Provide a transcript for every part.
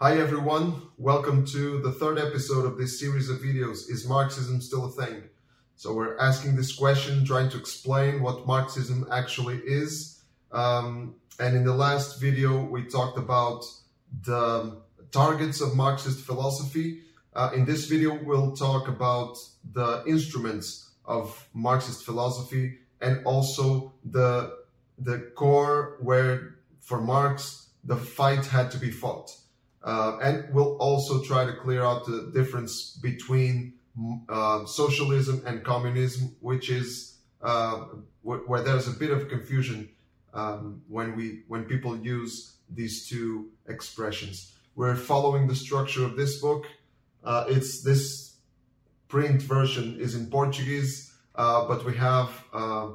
Hi everyone, welcome to the third episode of this series of videos, Is Marxism Still a Thing? So we're asking this question, trying to explain what Marxism actually is. Um, and in the last video, we talked about the targets of Marxist philosophy. Uh, in this video, we'll talk about the instruments of Marxist philosophy and also the, the core where, for Marx, the fight had to be fought. Uh, and we'll also try to clear out the difference between uh, socialism and communism, which is uh, wh- where there's a bit of confusion um, when we when people use these two expressions. We're following the structure of this book. Uh, it's this print version is in Portuguese, uh, but we have uh,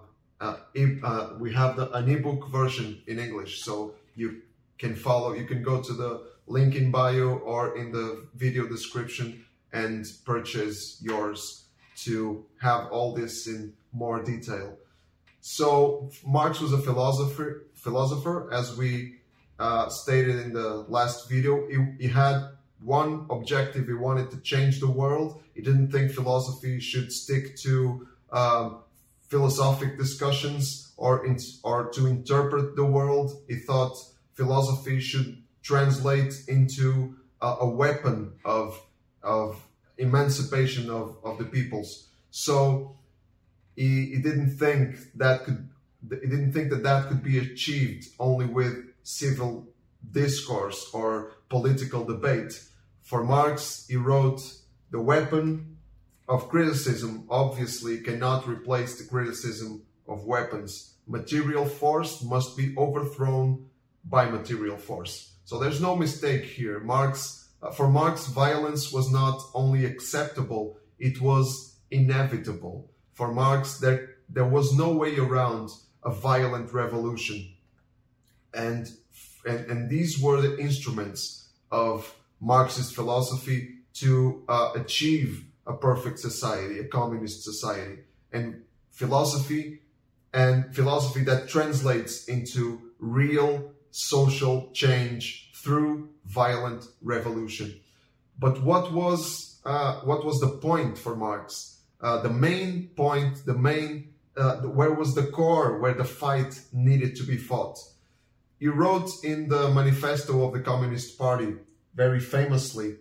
we have the, an ebook version in English, so you can follow. You can go to the link in bio or in the video description and purchase yours to have all this in more detail. So Marx was a philosopher, philosopher as we uh, stated in the last video. He, he had one objective. He wanted to change the world. He didn't think philosophy should stick to um, philosophic discussions or in, or to interpret the world. He thought philosophy should translate into a, a weapon of of emancipation of, of the peoples. So he, he didn't think that could he didn't think that that could be achieved only with civil discourse or political debate. For Marx, he wrote, the weapon of criticism obviously cannot replace the criticism of weapons. Material force must be overthrown by material force. So there's no mistake here. Marx, uh, for Marx, violence was not only acceptable, it was inevitable. For Marx, there, there was no way around a violent revolution. And, and, and these were the instruments of Marxist philosophy to uh, achieve a perfect society, a communist society. And philosophy and philosophy that translates into real social change through violent revolution. But what was uh, what was the point for Marx? Uh, the main point, the main uh, where was the core where the fight needed to be fought? He wrote in the manifesto of the Communist Party very famously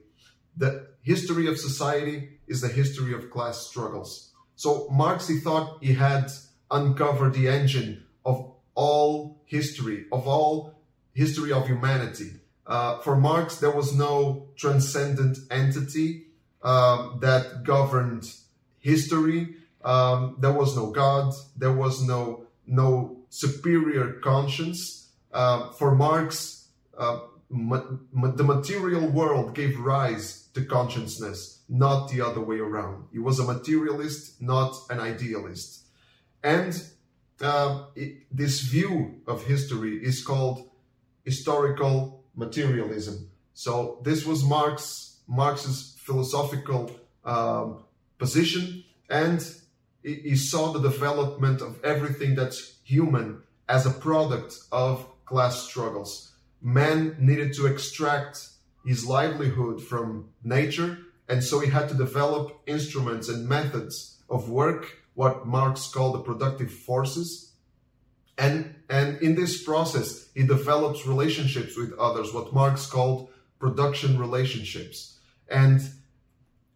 the history of society is the history of class struggles. So Marx he thought he had uncovered the engine of all history, of all history of humanity. Uh, for Marx, there was no transcendent entity um, that governed history. Um, there was no God. There was no no superior conscience. Uh, for Marx, uh, ma- ma- the material world gave rise to consciousness, not the other way around. He was a materialist, not an idealist. And uh, it, this view of history is called historical materialism. So this was Marx Marx's philosophical um, position, and he saw the development of everything that's human as a product of class struggles. Man needed to extract his livelihood from nature, and so he had to develop instruments and methods of work, what Marx called the productive forces, and, and in this process, he develops relationships with others, what Marx called production relationships. And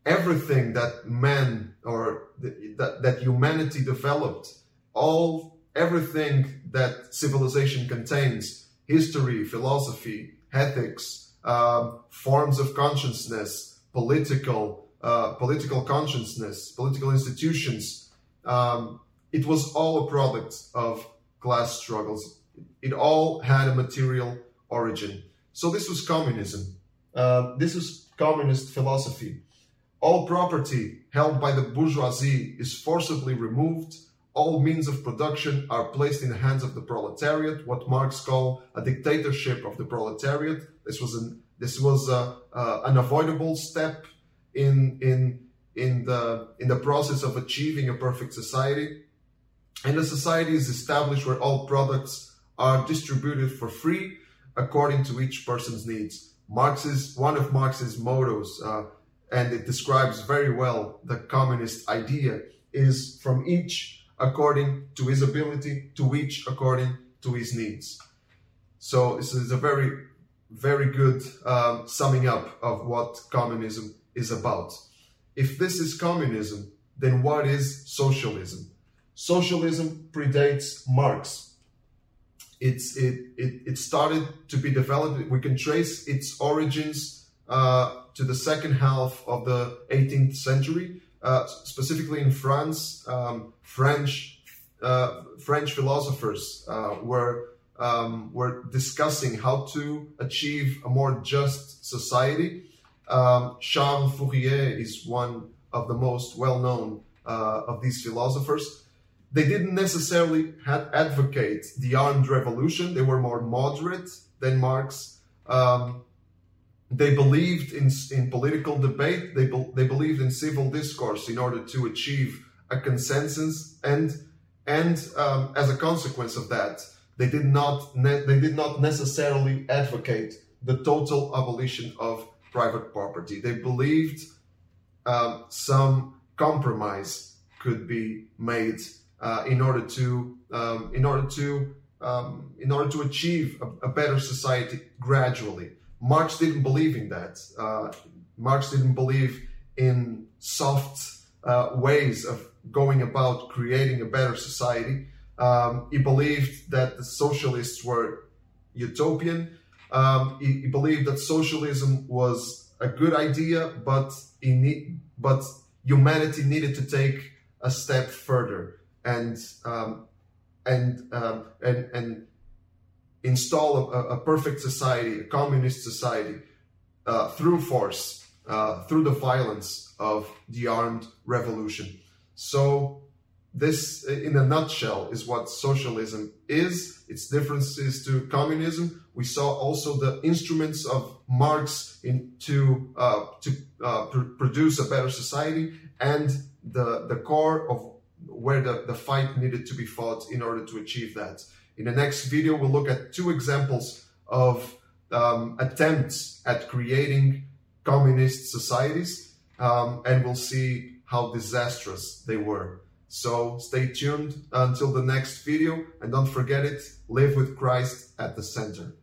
everything that man or that, that humanity developed, all everything that civilization contains, history, philosophy, ethics, um, forms of consciousness, political, uh, political consciousness, political institutions, um, it was all a product of class struggles. It all had a material origin. So this was communism. Uh, this was communist philosophy. All property held by the bourgeoisie is forcibly removed. All means of production are placed in the hands of the proletariat, what Marx called a dictatorship of the proletariat. This was an this was a, uh, an avoidable step in in in the in the process of achieving a perfect society. And a society is established where all products are distributed for free according to each person's needs. Marx's one of Marx's mottos, uh, and it describes very well the communist idea, is from each according to his ability, to each according to his needs. So this is a very, very good um, summing up of what communism is about. If this is communism, then what is socialism? Socialism predates Marx. It's, it, it, it started to be developed. We can trace its origins uh, to the second half of the 18th century, uh, specifically in France. Um, French uh, French philosophers uh, were um, were discussing how to achieve a more just society. Um, Charles Fourier is one of the most well-known uh, of these philosophers. They didn't necessarily advocate the armed revolution. They were more moderate than Marx. Um, they believed in, in political debate. They, be, they believed in civil discourse in order to achieve a consensus. And, and um, as a consequence of that, they did not they did not necessarily advocate the total abolition of private property. They believed um, some compromise could be made uh, in order to um, in order to um, in order to achieve a, a, better society gradually. Marx didn't believe in that. Uh, Marx didn't believe in soft uh, ways of going about creating a better society. Um, he believed that the socialists were utopian. Um, he, he, believed that socialism was a good idea, but he need, but humanity needed to take a step further and um, and um, and and install a, a, perfect society, a communist society, uh, through force, uh, through the violence of the armed revolution. So this, in a nutshell, is what socialism is. Its differences to communism. We saw also the instruments of Marx in to uh, to uh, pr- produce a better society, and the the core of where the, the fight needed to be fought in order to achieve that. In the next video, we'll look at two examples of um, attempts at creating communist societies, um, and we'll see how disastrous they were. So stay tuned until the next video and don't forget it, live with Christ at the center.